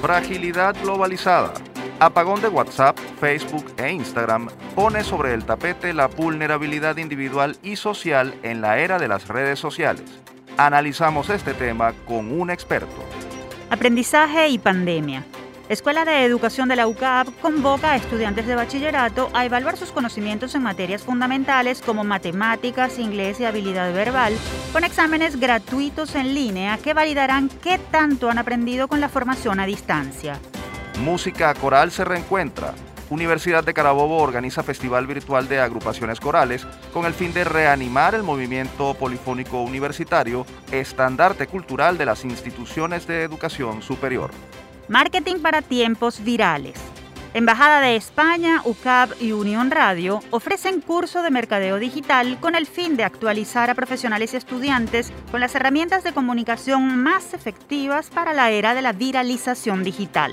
Fragilidad globalizada. Apagón de WhatsApp, Facebook e Instagram pone sobre el tapete la vulnerabilidad individual y social en la era de las redes sociales. Analizamos este tema con un experto. Aprendizaje y pandemia. Escuela de Educación de la UCAP convoca a estudiantes de bachillerato a evaluar sus conocimientos en materias fundamentales como matemáticas, inglés y habilidad verbal, con exámenes gratuitos en línea que validarán qué tanto han aprendido con la formación a distancia. Música coral se reencuentra. Universidad de Carabobo organiza festival virtual de agrupaciones corales con el fin de reanimar el movimiento polifónico universitario, estandarte cultural de las instituciones de educación superior. Marketing para tiempos virales. Embajada de España, UCAP y Unión Radio ofrecen curso de mercadeo digital con el fin de actualizar a profesionales y estudiantes con las herramientas de comunicación más efectivas para la era de la viralización digital.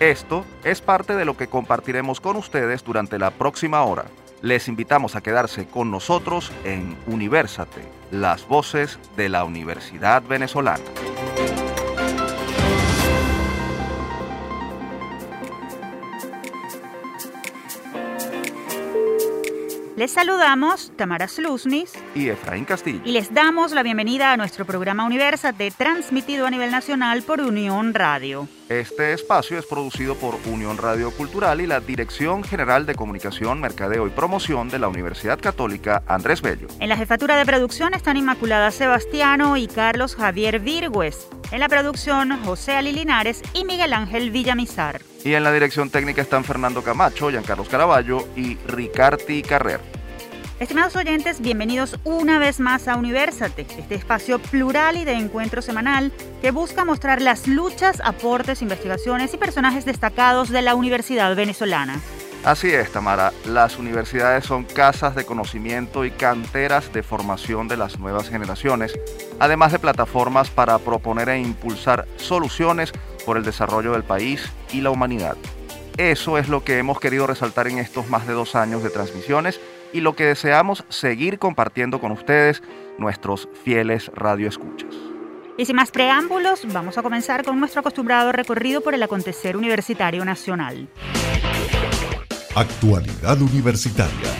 Esto es parte de lo que compartiremos con ustedes durante la próxima hora. Les invitamos a quedarse con nosotros en Universate, las voces de la Universidad Venezolana. Les saludamos Tamara Slusnis y Efraín Castillo. Y les damos la bienvenida a nuestro programa Universate, transmitido a nivel nacional por Unión Radio. Este espacio es producido por Unión Radio Cultural y la Dirección General de Comunicación, Mercadeo y Promoción de la Universidad Católica Andrés Bello. En la jefatura de producción están Inmaculada Sebastiano y Carlos Javier Virgües. En la producción, José Ali Linares y Miguel Ángel Villamizar. Y en la dirección técnica están Fernando Camacho, Giancarlos Caraballo y Ricarti Carrer. Estimados oyentes, bienvenidos una vez más a Universate, este espacio plural y de encuentro semanal que busca mostrar las luchas, aportes, investigaciones y personajes destacados de la Universidad venezolana. Así es, Tamara. Las universidades son casas de conocimiento y canteras de formación de las nuevas generaciones, además de plataformas para proponer e impulsar soluciones por el desarrollo del país y la humanidad. Eso es lo que hemos querido resaltar en estos más de dos años de transmisiones y lo que deseamos seguir compartiendo con ustedes, nuestros fieles radioescuchas. Y sin más preámbulos, vamos a comenzar con nuestro acostumbrado recorrido por el acontecer universitario nacional. Actualidad Universitaria.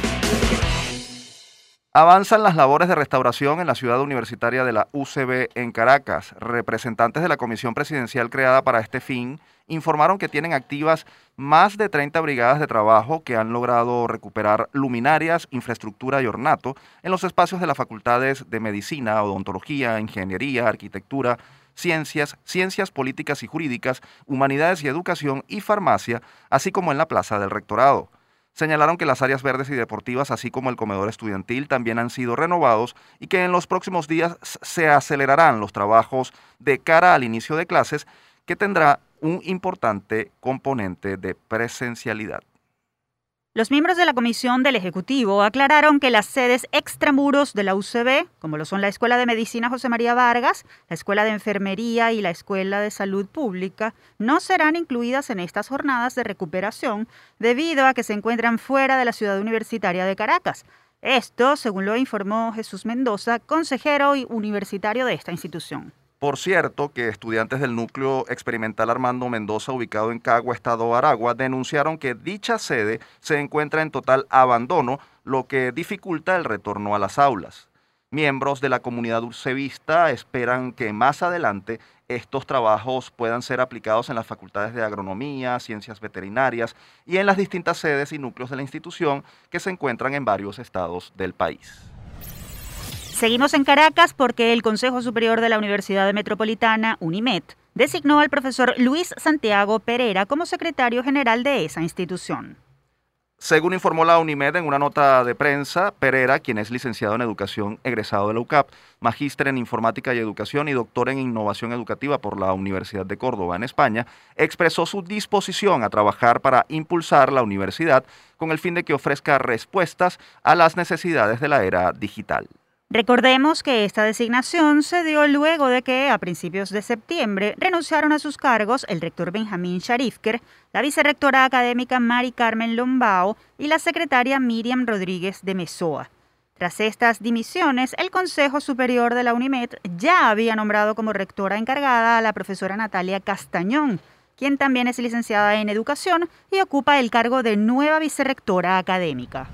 Avanzan las labores de restauración en la ciudad universitaria de la UCB en Caracas. Representantes de la comisión presidencial creada para este fin informaron que tienen activas más de 30 brigadas de trabajo que han logrado recuperar luminarias, infraestructura y ornato en los espacios de las facultades de medicina, odontología, ingeniería, arquitectura, ciencias, ciencias políticas y jurídicas, humanidades y educación y farmacia, así como en la plaza del rectorado. Señalaron que las áreas verdes y deportivas, así como el comedor estudiantil, también han sido renovados y que en los próximos días se acelerarán los trabajos de cara al inicio de clases, que tendrá un importante componente de presencialidad. Los miembros de la comisión del Ejecutivo aclararon que las sedes extramuros de la UCB, como lo son la Escuela de Medicina José María Vargas, la Escuela de Enfermería y la Escuela de Salud Pública, no serán incluidas en estas jornadas de recuperación debido a que se encuentran fuera de la ciudad universitaria de Caracas. Esto, según lo informó Jesús Mendoza, consejero y universitario de esta institución. Por cierto, que estudiantes del núcleo experimental Armando Mendoza, ubicado en Cagua, Estado Aragua, denunciaron que dicha sede se encuentra en total abandono, lo que dificulta el retorno a las aulas. Miembros de la comunidad urcevista esperan que más adelante estos trabajos puedan ser aplicados en las facultades de agronomía, ciencias veterinarias y en las distintas sedes y núcleos de la institución que se encuentran en varios estados del país. Seguimos en Caracas porque el Consejo Superior de la Universidad Metropolitana, UNIMED, designó al profesor Luis Santiago Pereira como secretario general de esa institución. Según informó la UNIMED en una nota de prensa, Pereira, quien es licenciado en Educación egresado de la UCAP, magíster en Informática y Educación y doctor en Innovación Educativa por la Universidad de Córdoba en España, expresó su disposición a trabajar para impulsar la universidad con el fin de que ofrezca respuestas a las necesidades de la era digital. Recordemos que esta designación se dio luego de que a principios de septiembre renunciaron a sus cargos el rector Benjamín Sharifker, la vicerrectora académica Mari Carmen Lombao y la secretaria Miriam Rodríguez de Mesoa. Tras estas dimisiones, el Consejo Superior de la UNIMED ya había nombrado como rectora encargada a la profesora Natalia Castañón, quien también es licenciada en educación y ocupa el cargo de nueva vicerrectora académica.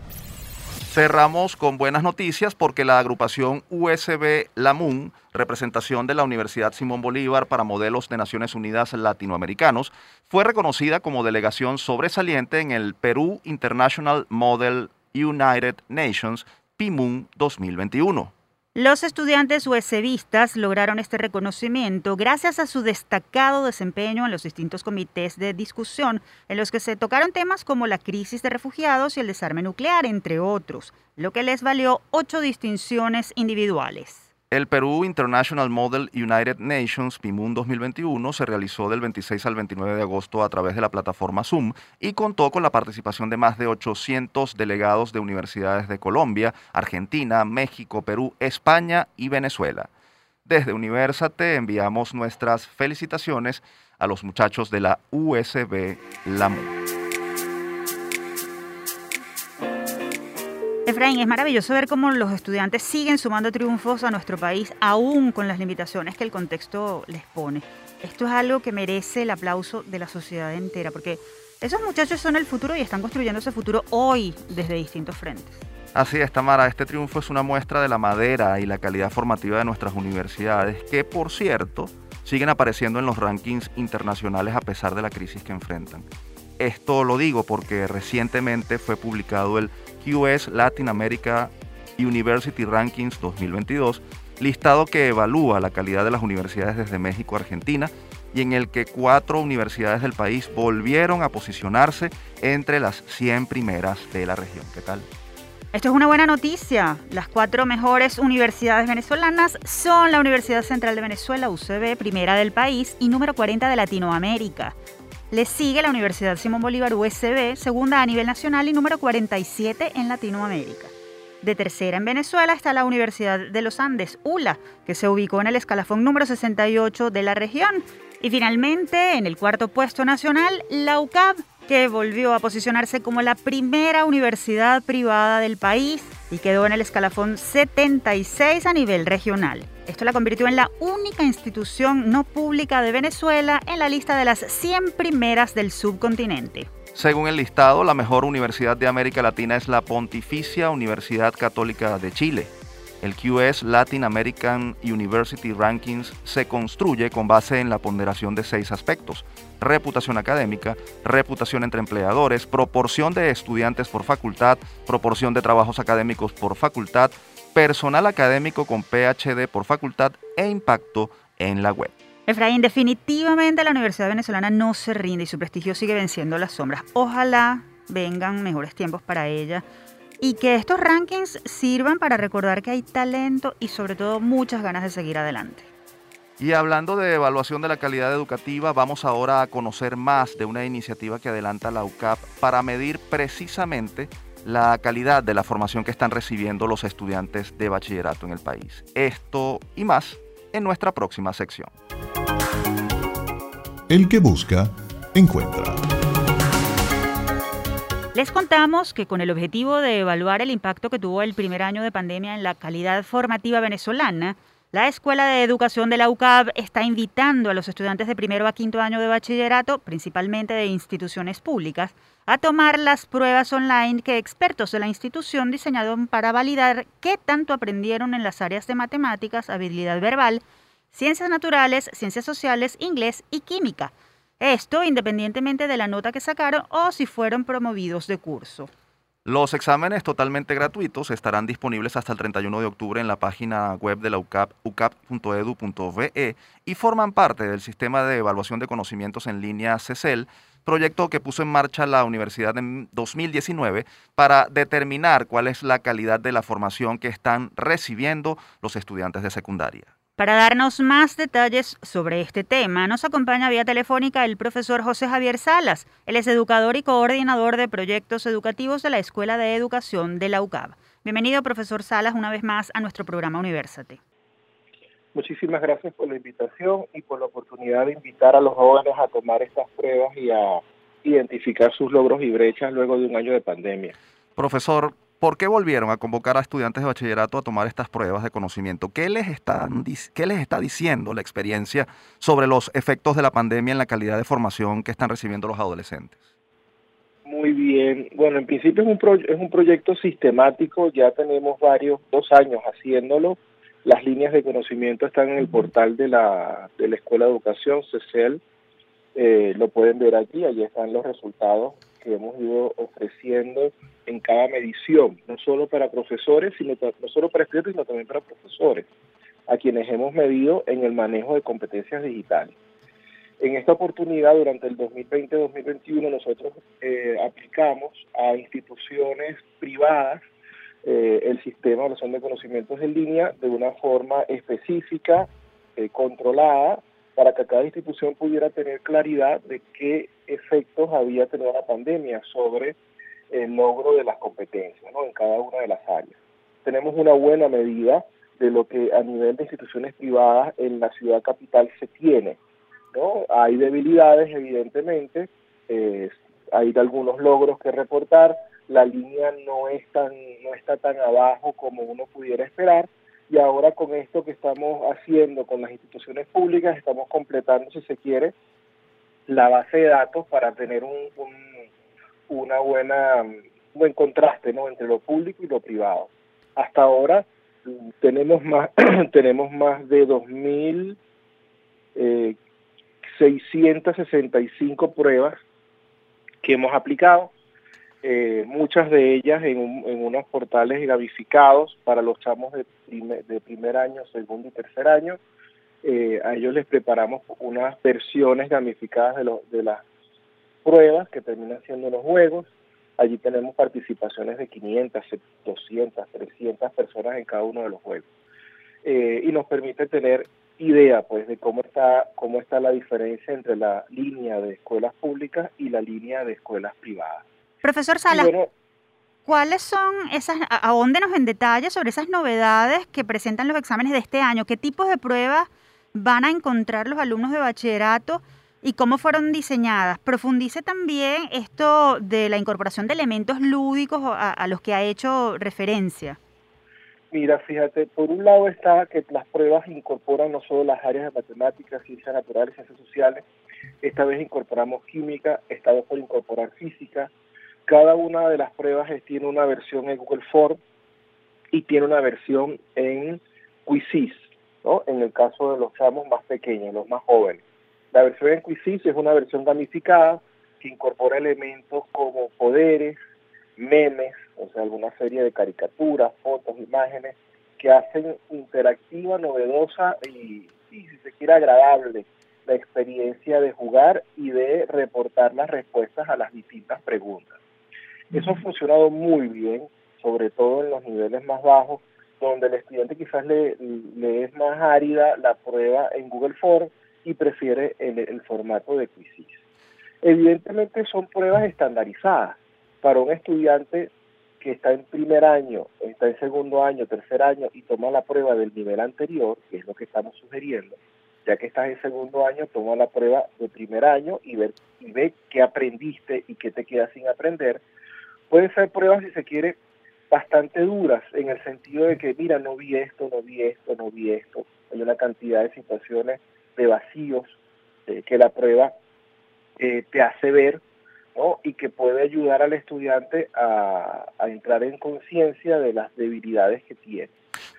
Cerramos con buenas noticias porque la agrupación USB LAMUN, representación de la Universidad Simón Bolívar para modelos de Naciones Unidas latinoamericanos, fue reconocida como delegación sobresaliente en el Perú International Model United Nations PIMUN 2021. Los estudiantes USBistas lograron este reconocimiento gracias a su destacado desempeño en los distintos comités de discusión, en los que se tocaron temas como la crisis de refugiados y el desarme nuclear, entre otros, lo que les valió ocho distinciones individuales. El Perú International Model United Nations PIMUN 2021 se realizó del 26 al 29 de agosto a través de la plataforma Zoom y contó con la participación de más de 800 delegados de universidades de Colombia, Argentina, México, Perú, España y Venezuela. Desde Universate enviamos nuestras felicitaciones a los muchachos de la USB LAMU. Efraín, es maravilloso ver cómo los estudiantes siguen sumando triunfos a nuestro país, aún con las limitaciones que el contexto les pone. Esto es algo que merece el aplauso de la sociedad entera, porque esos muchachos son el futuro y están construyendo ese futuro hoy desde distintos frentes. Así es, Tamara, este triunfo es una muestra de la madera y la calidad formativa de nuestras universidades, que por cierto siguen apareciendo en los rankings internacionales a pesar de la crisis que enfrentan. Esto lo digo porque recientemente fue publicado el QS Latin America University Rankings 2022, listado que evalúa la calidad de las universidades desde México a Argentina y en el que cuatro universidades del país volvieron a posicionarse entre las 100 primeras de la región. ¿Qué tal? Esto es una buena noticia. Las cuatro mejores universidades venezolanas son la Universidad Central de Venezuela, UCB, primera del país y número 40 de Latinoamérica. Le sigue la Universidad Simón Bolívar USB, segunda a nivel nacional y número 47 en Latinoamérica. De tercera en Venezuela está la Universidad de los Andes, ULA, que se ubicó en el escalafón número 68 de la región. Y finalmente, en el cuarto puesto nacional, la UCAP, que volvió a posicionarse como la primera universidad privada del país y quedó en el escalafón 76 a nivel regional. Esto la convirtió en la única institución no pública de Venezuela en la lista de las 100 primeras del subcontinente. Según el listado, la mejor universidad de América Latina es la Pontificia Universidad Católica de Chile. El QS Latin American University Rankings se construye con base en la ponderación de seis aspectos. Reputación académica, reputación entre empleadores, proporción de estudiantes por facultad, proporción de trabajos académicos por facultad, personal académico con PhD por facultad e impacto en la web. Efraín, definitivamente la Universidad Venezolana no se rinde y su prestigio sigue venciendo las sombras. Ojalá vengan mejores tiempos para ella y que estos rankings sirvan para recordar que hay talento y sobre todo muchas ganas de seguir adelante. Y hablando de evaluación de la calidad educativa, vamos ahora a conocer más de una iniciativa que adelanta la UCAP para medir precisamente la calidad de la formación que están recibiendo los estudiantes de bachillerato en el país. Esto y más en nuestra próxima sección. El que busca, encuentra. Les contamos que con el objetivo de evaluar el impacto que tuvo el primer año de pandemia en la calidad formativa venezolana, la Escuela de Educación de la UCAB está invitando a los estudiantes de primero a quinto año de bachillerato, principalmente de instituciones públicas, a tomar las pruebas online que expertos de la institución diseñaron para validar qué tanto aprendieron en las áreas de matemáticas, habilidad verbal, ciencias naturales, ciencias sociales, inglés y química. Esto independientemente de la nota que sacaron o si fueron promovidos de curso. Los exámenes totalmente gratuitos estarán disponibles hasta el 31 de octubre en la página web de la UCAP, ucap.edu.ve, y forman parte del sistema de evaluación de conocimientos en línea CECEL, proyecto que puso en marcha la universidad en 2019 para determinar cuál es la calidad de la formación que están recibiendo los estudiantes de secundaria. Para darnos más detalles sobre este tema, nos acompaña vía telefónica el profesor José Javier Salas. Él es educador y coordinador de proyectos educativos de la Escuela de Educación de la UCAB. Bienvenido, profesor Salas, una vez más a nuestro programa Universate. Muchísimas gracias por la invitación y por la oportunidad de invitar a los jóvenes a tomar estas pruebas y a identificar sus logros y brechas luego de un año de pandemia. Profesor, ¿Por qué volvieron a convocar a estudiantes de bachillerato a tomar estas pruebas de conocimiento? ¿Qué les, están, qué les está diciendo la experiencia sobre los efectos de la pandemia en la calidad de formación que están recibiendo los adolescentes? Muy bien. Bueno, en principio es un, es un proyecto sistemático, ya tenemos varios, dos años haciéndolo. Las líneas de conocimiento están en el portal de la, de la Escuela de Educación, CECEL. Eh, lo pueden ver allí, allí están los resultados que hemos ido ofreciendo en cada medición, no solo para profesores, sino no solo para estudiantes, sino también para profesores, a quienes hemos medido en el manejo de competencias digitales. En esta oportunidad, durante el 2020-2021, nosotros eh, aplicamos a instituciones privadas eh, el sistema de conocimientos en línea de una forma específica, eh, controlada, para que cada institución pudiera tener claridad de qué efectos había tenido la pandemia sobre el logro de las competencias en cada una de las áreas. Tenemos una buena medida de lo que a nivel de instituciones privadas en la ciudad capital se tiene. ¿no? Hay debilidades, evidentemente, eh, hay algunos logros que reportar, la línea no, está tan abajo como uno pudiera esperar, y ahora con esto que estamos haciendo con las instituciones públicas, estamos completando, si se quiere, la base de datos para tener un, una buena, buen contraste ¿no? entre lo público y lo privado. Hasta ahora tenemos más, tenemos más de 2.665 eh, pruebas que hemos aplicado eh, muchas de ellas en, unos portales gamificados para los chamos de primer, año, segundo y tercer año. Eh, a ellos les preparamos unas versiones gamificadas de, de las pruebas que terminan siendo los juegos. Allí tenemos participaciones de 500, 200, 300 personas en cada uno de los juegos. Eh, y nos permite tener idea pues de cómo está cómo está la diferencia entre la línea de escuelas públicas y la línea de escuelas privadas. Profesor Salas, ¿cuáles son esas, ahóndenos en detalle sobre esas novedades que presentan los exámenes de este año? ¿Qué tipos de pruebas van a encontrar los alumnos de bachillerato y cómo fueron diseñadas? Profundice también esto de la incorporación de elementos lúdicos a, los que ha hecho referencia. Mira, fíjate, por un lado está que las pruebas incorporan no solo las áreas de matemáticas, ciencias naturales, ciencias sociales, esta vez incorporamos química, esta vez por incorporar física, cada una de las pruebas tiene una versión en Google Form y tiene una versión en Quizzes, ¿no? en el caso de los chamos más pequeños, los más jóvenes. La versión en Quizzes es una versión gamificada que incorpora elementos como poderes, memes, o sea, alguna serie de caricaturas, fotos, imágenes, que hacen interactiva, novedosa y, y, si se quiere, agradable la experiencia de jugar y de reportar las respuestas a las distintas preguntas. Eso ha funcionado muy bien, sobre todo en los niveles más bajos, donde el estudiante quizás le, es más árida la prueba en Google Form y prefiere el, formato de Quizzes. Evidentemente son pruebas estandarizadas para un estudiante que está en primer año, está en segundo año, tercer año y toma la prueba del nivel anterior, que es lo que estamos sugiriendo, ya que estás en segundo año, toma la prueba de primer año y, ver, y ve qué aprendiste y qué te queda sin aprender, Pueden ser pruebas, si se quiere, bastante duras, en el sentido de que, mira, no vi esto, no vi esto, no vi esto. Hay una cantidad de situaciones de vacíos eh, que la prueba eh, te hace ver ¿no? y que puede ayudar al estudiante a, entrar en conciencia de las debilidades que tiene.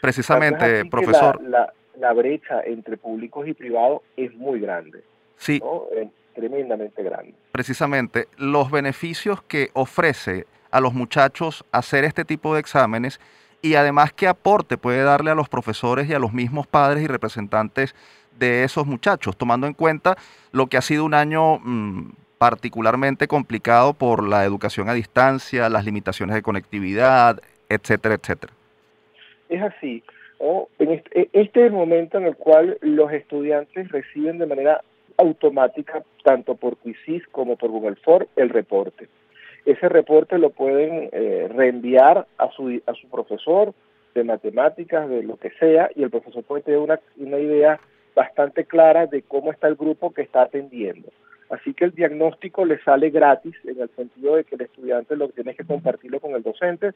Precisamente, profesor. La, la, brecha entre públicos y privados es muy grande. Sí. Es tremendamente grande. Precisamente, los beneficios que ofrece a los muchachos hacer este tipo de exámenes y además qué aporte puede darle a los profesores y a los mismos padres y representantes de esos muchachos, tomando en cuenta lo que ha sido un año mm, particularmente complicado por la educación a distancia, las limitaciones de conectividad, etcétera, etcétera. Es así. En este, este momento en el cual los estudiantes reciben de manera automática, tanto por Quizzes como por Google Form, el reporte. Ese reporte lo pueden eh, reenviar a su, a su profesor de matemáticas, de lo que sea, y el profesor puede tener una, una idea bastante clara de cómo está el grupo que está atendiendo. Así que el diagnóstico le sale gratis en el sentido de que el estudiante lo tiene que compartirlo con el docente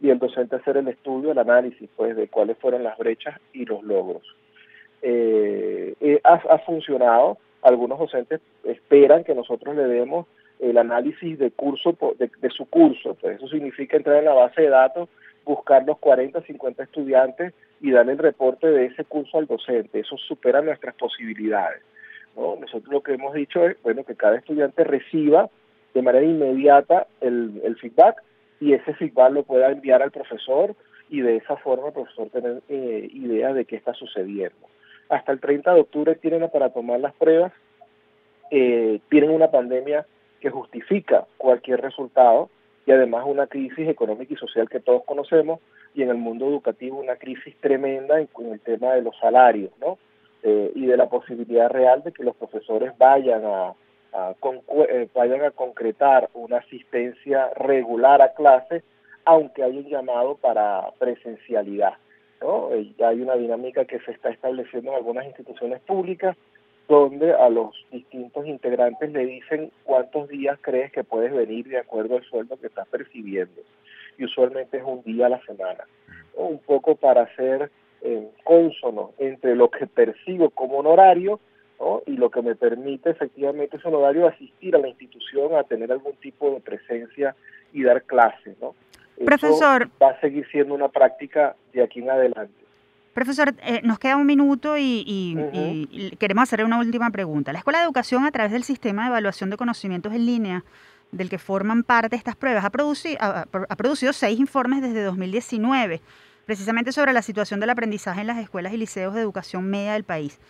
y el docente hacer el estudio, el análisis pues de cuáles fueron las brechas y los logros. Eh, eh, ha, funcionado, algunos docentes esperan que nosotros le demos el análisis de curso de, de su curso, eso significa entrar en la base de datos, buscar los 40, 50 estudiantes y darle el reporte de ese curso al docente. Eso supera nuestras posibilidades. Nosotros lo que hemos dicho es bueno que cada estudiante reciba de manera inmediata el, feedback y ese feedback lo pueda enviar al profesor y de esa forma el profesor tener eh, idea de qué está sucediendo. Hasta el 30 de octubre tienen para tomar las pruebas, eh, tienen una pandemia que justifica cualquier resultado y además una crisis económica y social que todos conocemos y en el mundo educativo una crisis tremenda en, el tema de los salarios, ¿no? Eh, y de la posibilidad real de que los profesores vayan a, eh, vayan a concretar una asistencia regular a clases, aunque hay un llamado para presencialidad. ¿no? Eh, hay una dinámica que se está estableciendo en algunas instituciones públicas donde a los distintos integrantes le dicen cuántos días crees que puedes venir de acuerdo al sueldo que estás percibiendo y usualmente es un día a la semana. Un poco para hacer eh, consono entre lo que percibo como honorario y lo que me permite efectivamente ese honorario asistir a la institución a tener algún tipo de presencia y dar clases. ¿no? Profesor. va a seguir siendo una práctica de aquí en adelante. Profesor, eh, nos queda un minuto y, y, queremos hacerle una última pregunta. La Escuela de Educación, a través del sistema de evaluación de conocimientos en línea, del que forman parte estas pruebas, ha producido, ha, producido seis informes desde 2019, precisamente sobre la situación del aprendizaje en las escuelas y liceos de educación media del país.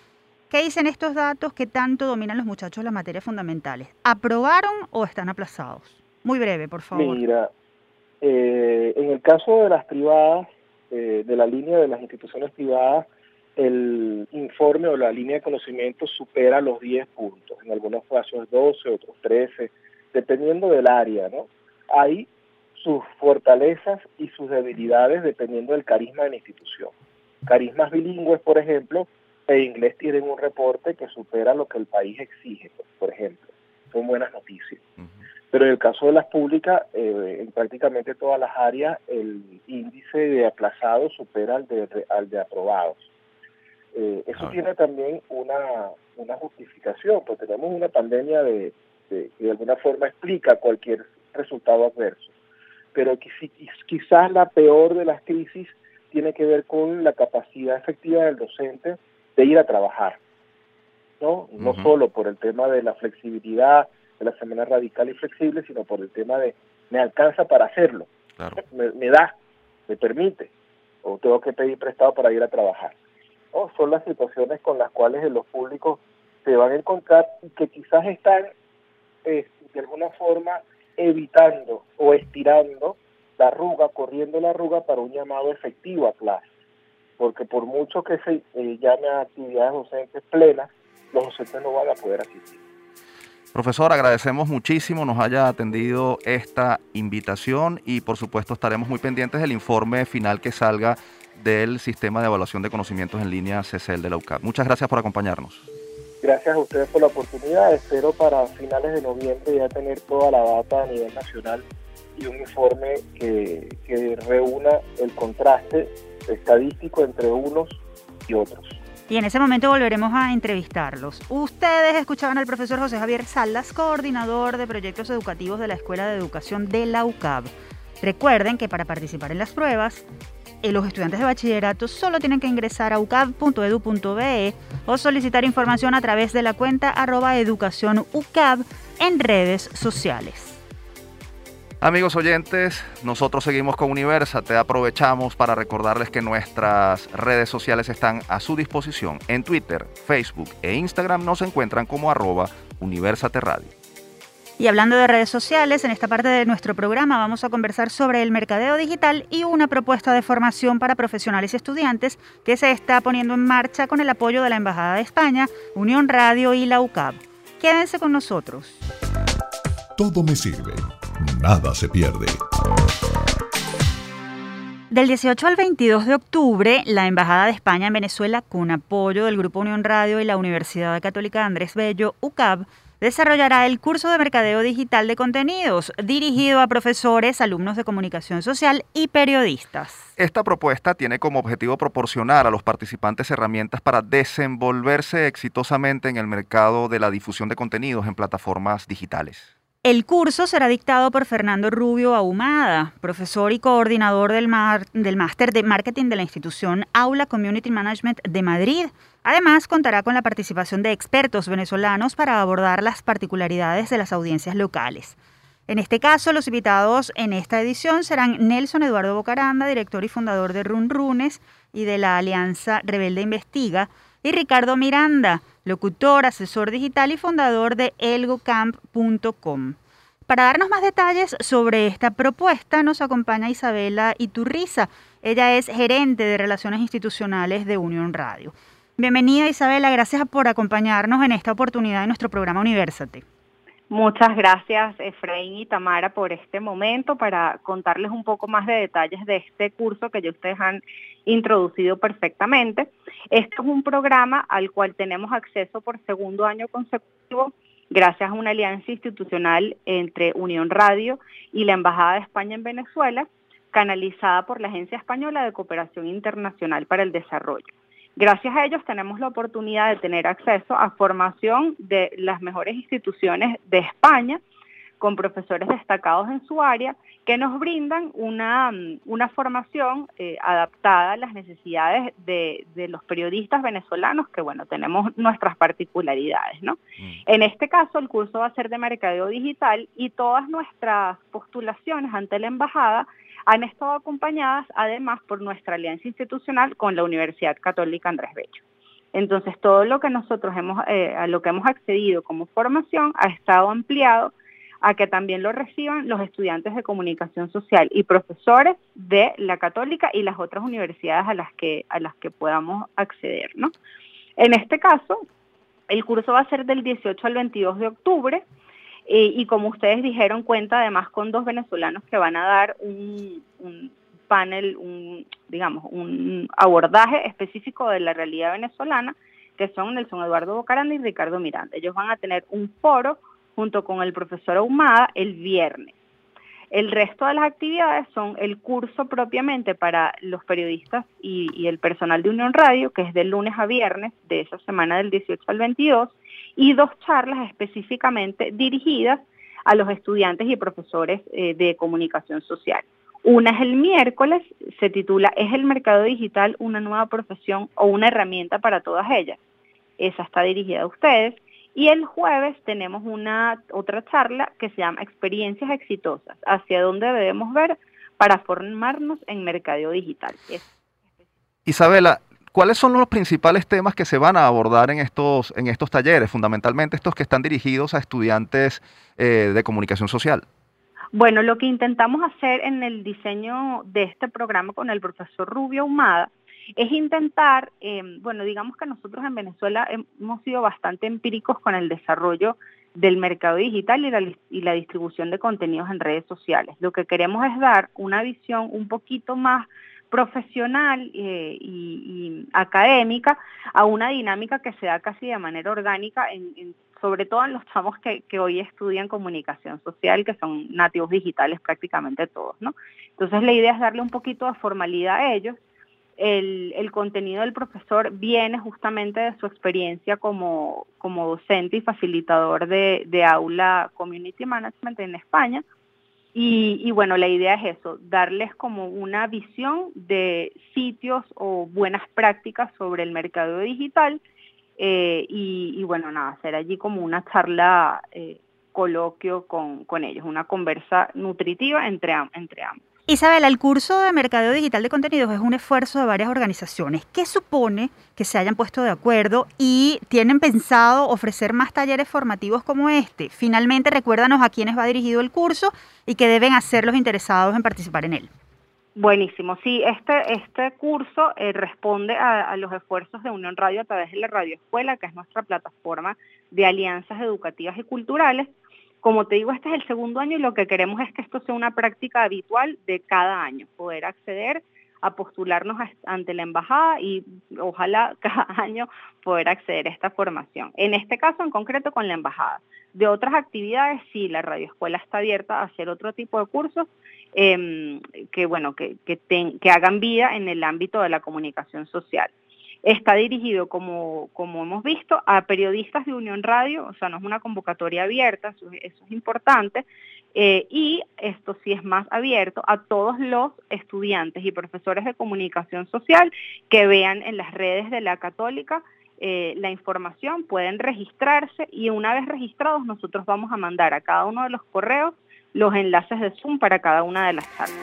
¿Qué dicen estos datos? ¿Qué tanto dominan los muchachos las materias fundamentales? ¿Aprobaron o están aplazados? Muy breve, por favor. Mira, eh, en el caso de las privadas, eh, de la línea de las instituciones privadas, el informe o la línea de conocimiento supera los 10 puntos. En algunos casos 12, otros 13 dependiendo del área, ¿no? Hay sus fortalezas y sus debilidades dependiendo del carisma de la institución. Carismas bilingües, por ejemplo, e inglés tienen un reporte que supera lo que el país exige, por ejemplo. Son buenas noticias. Pero en el caso de las públicas, eh, en prácticamente todas las áreas, el índice de aplazados supera al de, al de aprobados. Eh, eso tiene también una, una justificación, porque tenemos una pandemia de, que de alguna forma explica cualquier resultado adverso. Pero quizás la peor de las crisis tiene que ver con la capacidad efectiva del docente de ir a trabajar, ¿no? No solo por el tema de la flexibilidad, de la semana radical y flexible, sino por el tema de me alcanza para hacerlo, me, da, me permite, o tengo que pedir prestado para ir a trabajar. Son las situaciones con las cuales los públicos se van a encontrar y que quizás están de alguna forma evitando o estirando la arruga, corriendo la arruga para un llamado efectivo a clase. Porque por mucho que se eh, llame a actividades docentes plenas, los docentes no van a poder asistir. Profesor, agradecemos muchísimo nos haya atendido esta invitación y por supuesto estaremos muy pendientes del informe final que salga del sistema de evaluación de conocimientos en línea CECEL de la UCAP. Muchas gracias por acompañarnos. Gracias a ustedes por la oportunidad. Espero para finales de noviembre ya tener toda la data a nivel nacional y un informe que, que reúna el contraste estadístico entre unos y otros. Y en ese momento volveremos a entrevistarlos. Ustedes escuchaban al profesor José Javier Salas, coordinador de proyectos educativos de la Escuela de Educación de la UCAB. Recuerden que para participar en las pruebas eh, los estudiantes de bachillerato solo tienen que ingresar a ucab.edu.be o solicitar información a través de la cuenta arroba en redes sociales. Amigos oyentes, nosotros seguimos con Universate. Aprovechamos para recordarles que nuestras redes sociales están a su disposición. En Twitter, Facebook e Instagram nos encuentran como arroba Universate Radio. Y hablando de redes sociales, en esta parte de nuestro programa vamos a conversar sobre el mercadeo digital y una propuesta de formación para profesionales y estudiantes que se está poniendo en marcha con el apoyo de la Embajada de España, Unión Radio y la UCAB. Quédense con nosotros. Todo me sirve, nada se pierde. Del 18 al 22 de octubre, la Embajada de España en Venezuela, con apoyo del Grupo Unión Radio y la Universidad Católica Andrés Bello, UCAB, desarrollará el curso de Mercadeo Digital de Contenidos, dirigido a profesores, alumnos de comunicación social y periodistas. Esta propuesta tiene como objetivo proporcionar a los participantes herramientas para desenvolverse exitosamente en el mercado de la difusión de contenidos en plataformas digitales. El curso será dictado por Fernando Rubio Ahumada, profesor y coordinador del, máster de marketing de la institución Aula Community Management de Madrid. Además, contará con la participación de expertos venezolanos para abordar las particularidades de las audiencias locales. En este caso, los invitados en esta edición serán Nelson Eduardo Bocaranda, director y fundador de Run Runes y de la Alianza Rebelde Investiga, y Ricardo Miranda, locutor, asesor digital y fundador de elgocamp.com. Para darnos más detalles sobre esta propuesta nos acompaña Isabela Iturriza. Ella es gerente de Relaciones Institucionales de Unión Radio. Bienvenida Isabela, gracias por acompañarnos en esta oportunidad de nuestro programa Universate. Muchas gracias Efraín y Tamara por este momento para contarles un poco más de detalles de este curso que ya ustedes han introducido perfectamente. Este es un programa al cual tenemos acceso por segundo año consecutivo gracias a una alianza institucional entre Unión Radio y la Embajada de España en Venezuela, canalizada por la Agencia Española de Cooperación Internacional para el Desarrollo. Gracias a ellos tenemos la oportunidad de tener acceso a formación de las mejores instituciones de España, con profesores destacados en su área que nos brindan una, mm, una formación eh, adaptada a las necesidades de, de, los periodistas venezolanos, que bueno, tenemos nuestras particularidades, ¿no? Mm. En este caso, el curso va a ser de mercadeo digital y todas nuestras postulaciones ante la embajada han estado acompañadas además por nuestra alianza institucional con la Universidad Católica Andrés Bello. Entonces, todo lo que nosotros hemos, eh, a lo que hemos accedido como formación ha estado ampliado a que también lo reciban los estudiantes de comunicación social y profesores de la católica y las otras universidades a las que, a las que podamos acceder, ¿no? En este caso, el curso va a ser del 18 al 22 de octubre eh, y como ustedes dijeron, cuenta además con dos venezolanos que van a dar un, panel, un, digamos, un abordaje específico de la realidad venezolana, que son Nelson Eduardo Bocaranda y Ricardo Miranda. Ellos van a tener un foro junto con el profesor Ahumada el viernes. El resto de las actividades son el curso propiamente para los periodistas y, el personal de Unión Radio, que es de lunes a viernes de esa semana del 18 al 22, y dos charlas específicamente dirigidas a los estudiantes y profesores eh, de comunicación social. Una es el miércoles, se titula ¿Es el mercado digital una nueva profesión o una herramienta para todas ellas? Esa está dirigida a ustedes. Y el jueves tenemos una otra charla que se llama Experiencias exitosas, hacia dónde debemos ver para formarnos en mercadeo digital. Isabela, ¿cuáles son los principales temas que se van a abordar en estos, en estos talleres, fundamentalmente estos que están dirigidos a estudiantes eh, de comunicación social? Bueno, lo que intentamos hacer en el diseño de este programa con el profesor Rubio Humada es intentar, em, bueno, digamos que nosotros en Venezuela hemos sido bastante empíricos con el desarrollo del mercado digital y la, y la distribución de contenidos en redes sociales. Lo que queremos es dar una visión un poquito más profesional eh, y, académica a una dinámica que se da casi de manera orgánica, en, sobre todo en los chamos que, que, hoy estudian comunicación social, que son nativos digitales prácticamente todos, ¿no? Entonces la idea es darle un poquito de formalidad a ellos el, contenido del profesor viene justamente de su experiencia como, docente y facilitador de, aula Community Management en España. Y, bueno, la idea es eso, darles como una visión de sitios o buenas prácticas sobre el mercado digital eh, y, bueno, nada, hacer allí como una charla, eh, coloquio con, ellos, una conversa nutritiva entre ambos. Isabel, el curso de Mercadeo Digital de Contenidos es un esfuerzo de varias organizaciones. ¿Qué supone que se hayan puesto de acuerdo y tienen pensado ofrecer más talleres formativos como este? Finalmente, recuérdanos a quiénes va dirigido el curso y qué deben hacer los interesados en participar en él. Buenísimo, sí, este, este curso eh, responde a, a, los esfuerzos de Unión Radio a través de la Radio Escuela, que es nuestra plataforma de alianzas educativas y culturales, como te digo, este es el segundo año y lo que queremos es que esto sea una práctica habitual de cada año, poder acceder a postularnos ante la embajada y ojalá cada año poder acceder a esta formación. En este caso en concreto con la embajada. De otras actividades, sí, la radioescuela está abierta a hacer otro tipo de cursos em, que, bueno, que, que hagan vida en el ámbito de la comunicación social. Está dirigido, como, hemos visto, a periodistas de Unión Radio, o sea, no es una convocatoria abierta, eso, es importante, eh, y esto sí es más abierto a todos los estudiantes y profesores de comunicación social que vean en las redes de la católica eh, la información, pueden registrarse y una vez registrados nosotros vamos a mandar a cada uno de los correos los enlaces de Zoom para cada una de las charlas.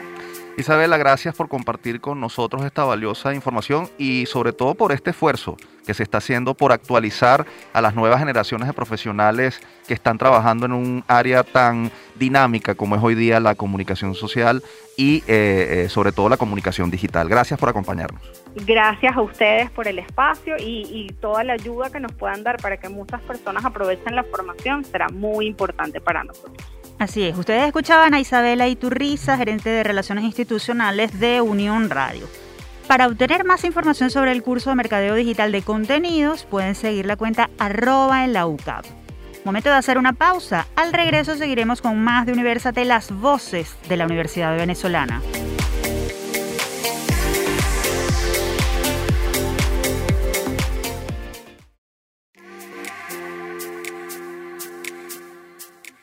Isabela, gracias por compartir con nosotros esta valiosa información y sobre todo por este esfuerzo que se está haciendo por actualizar a las nuevas generaciones de profesionales que están trabajando en un área tan dinámica como es hoy día la comunicación social y eh, eh, sobre todo la comunicación digital. Gracias por acompañarnos. Gracias a ustedes por el espacio y, y toda la ayuda que nos puedan dar para que muchas personas aprovechen la formación será muy importante para nosotros. Así es, ustedes escuchaban a Isabela Iturriza, gerente de Relaciones Institucionales de Unión Radio. Para obtener más información sobre el curso de Mercadeo Digital de Contenidos, pueden seguir la cuenta arroba en la UCAP. Momento de hacer una pausa. Al regreso seguiremos con más de Universate, las voces de la Universidad Venezolana.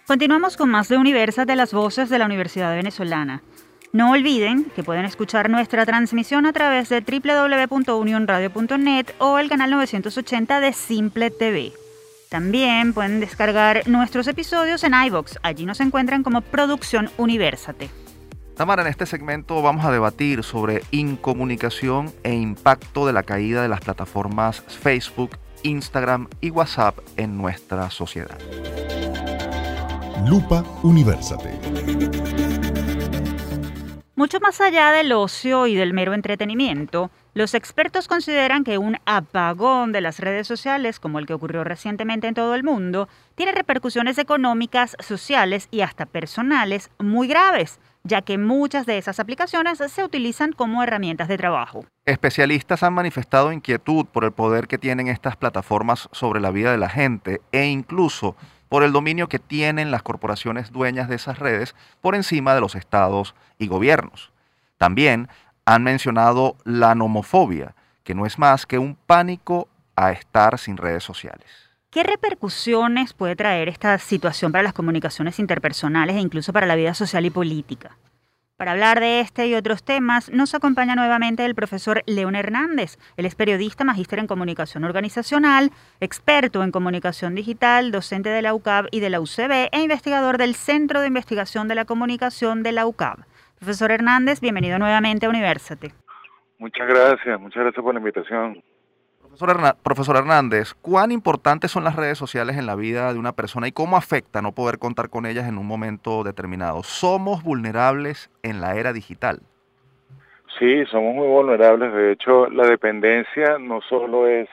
Continuamos con más de Universas de las Voces de la Universidad Venezolana. No olviden que pueden escuchar nuestra transmisión a través de www.unionradio.net o el canal 980 de Simple TV. También pueden descargar nuestros episodios en iVoox. Allí nos encuentran como Producción Universate. Tamara, en este segmento vamos a debatir sobre incomunicación e impacto de la caída de las plataformas Facebook, Instagram y WhatsApp en nuestra sociedad. Lupa Universate. Mucho más allá del ocio y del mero entretenimiento, los expertos consideran que un apagón de las redes sociales, como el que ocurrió recientemente en todo el mundo, tiene repercusiones económicas, sociales y hasta personales muy graves, ya que muchas de esas aplicaciones se utilizan como herramientas de trabajo. Especialistas han manifestado inquietud por el poder que tienen estas plataformas sobre la vida de la gente e incluso por el dominio que tienen las corporaciones dueñas de esas redes por encima de los estados y gobiernos. También han mencionado la nomofobia, que no es más que un pánico a estar sin redes sociales. ¿Qué repercusiones puede traer esta situación para las comunicaciones interpersonales e incluso para la vida social y política? Para hablar de este y otros temas, nos acompaña nuevamente el profesor León Hernández. Él es periodista, magíster en comunicación organizacional, experto en comunicación digital, docente de la UCAB y de la UCB e investigador del Centro de Investigación de la Comunicación de la UCAB. Profesor Hernández, bienvenido nuevamente a Universate. Muchas gracias, muchas gracias por la invitación. Profesor, Hernández, ¿cuán importantes son las redes sociales en la vida de una persona y cómo afecta no poder contar con ellas en un momento determinado? ¿Somos vulnerables en la era digital? Sí, somos muy vulnerables. De hecho, la dependencia no solo es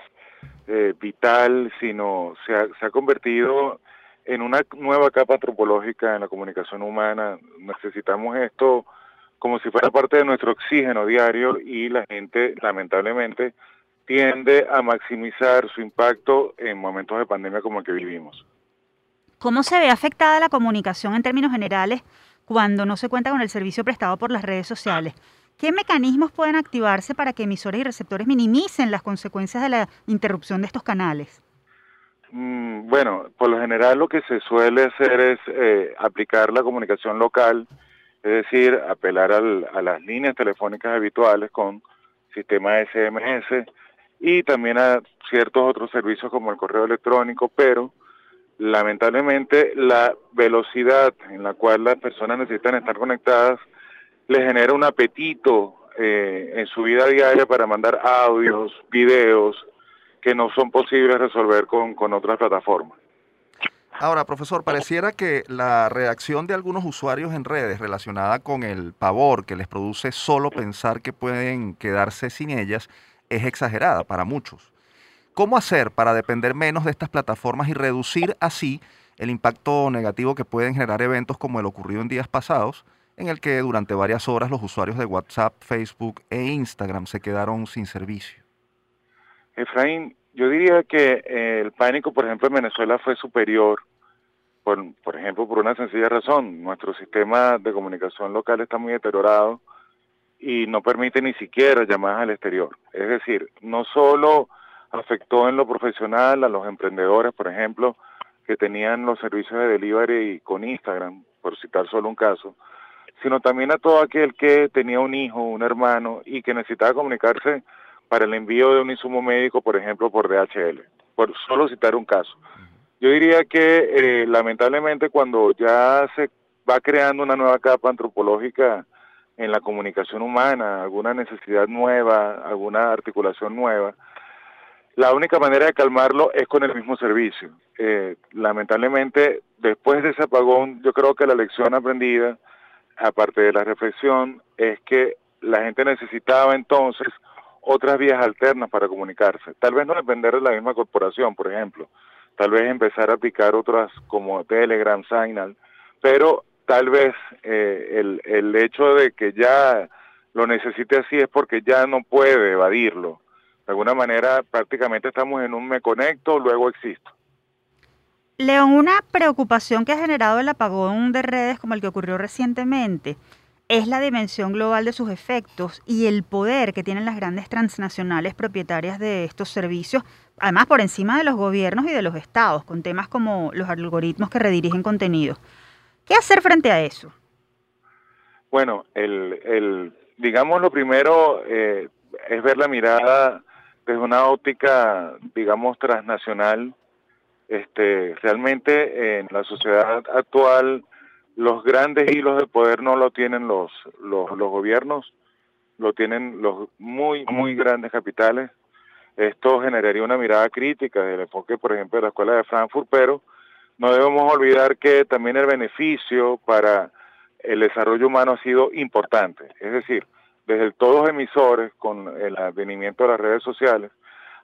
eh, vital, sino se ha, se ha convertido en una nueva capa antropológica en la comunicación humana. Necesitamos esto como si fuera parte de nuestro oxígeno diario y la gente, lamentablemente, tiende a maximizar su impacto en momentos de pandemia como el que vivimos. ¿Cómo se ve afectada la comunicación en términos generales cuando no se cuenta con el servicio prestado por las redes sociales? ¿Qué mecanismos pueden activarse para que emisores y receptores minimicen las consecuencias de la interrupción de estos canales? Mm, bueno, por lo general lo que se suele hacer es eh, aplicar la comunicación local, es decir, apelar a las líneas telefónicas habituales con sistema SMS, y también a ciertos otros servicios como el correo electrónico, pero lamentablemente la velocidad en la cual las personas necesitan estar conectadas les genera un apetito eh, en su vida diaria para mandar audios, videos que no son posibles resolver con, con otras plataformas. Ahora, profesor, pareciera que la reacción de algunos usuarios en redes relacionada con el pavor que les produce solo pensar que pueden quedarse sin ellas es exagerada para muchos. ¿Cómo hacer para depender menos de estas plataformas y reducir así el impacto negativo que pueden generar eventos como el ocurrido en días pasados en el que durante varias horas los usuarios de WhatsApp, Facebook e Instagram se quedaron sin servicio. Efraín, yo diría que eh, el pánico, por ejemplo, en Venezuela fue superior, por, por ejemplo, por una sencilla razón. Nuestro sistema de comunicación local está muy deteriorado y no permite ni siquiera llamadas al exterior. Es decir, no solo afectó en lo profesional a los emprendedores, por ejemplo, que tenían los servicios de delivery con Instagram, por citar solo un caso, sino también a todo aquel que tenía un hijo, un hermano y que necesitaba comunicarse para el envío de un insumo médico, por ejemplo, por DHL, por solo citar un caso. Yo diría que eh, lamentablemente cuando ya se va creando una nueva capa antropológica en la comunicación humana, alguna necesidad nueva, alguna articulación nueva, la única manera de calmarlo es con el mismo servicio. Eh, lamentablemente, después de ese apagón, yo creo que la lección aprendida, aparte de la reflexión, es que la gente necesitaba entonces otras vías alternas para comunicarse. Tal vez no depender de la misma corporación, por ejemplo. Tal vez empezar a aplicar otras como Telegram, Signal, pero tal vez eh, el, el hecho de que ya lo necesite así es porque ya no puede evadirlo. De alguna manera prácticamente estamos en un me conecto, luego existo. León, una preocupación que ha generado el apagón de redes como el que ocurrió recientemente es la dimensión global de sus efectos y el poder que tienen las grandes transnacionales propietarias de estos servicios, además por encima de los gobiernos y de los estados, con temas como los algoritmos que redirigen contenido. ¿Qué hacer frente a eso? Bueno, el, el digamos lo primero eh, es ver la mirada desde una óptica, digamos, transnacional. Este, realmente en la sociedad actual los grandes hilos de poder no lo tienen los, los, los gobiernos, lo tienen los muy, muy grandes capitales. Esto generaría una mirada crítica del enfoque, por ejemplo, de la Escuela de Frankfurt, pero no debemos olvidar que también el beneficio para el desarrollo humano ha sido importante. Es decir, desde todos los emisores, con el advenimiento de las redes sociales,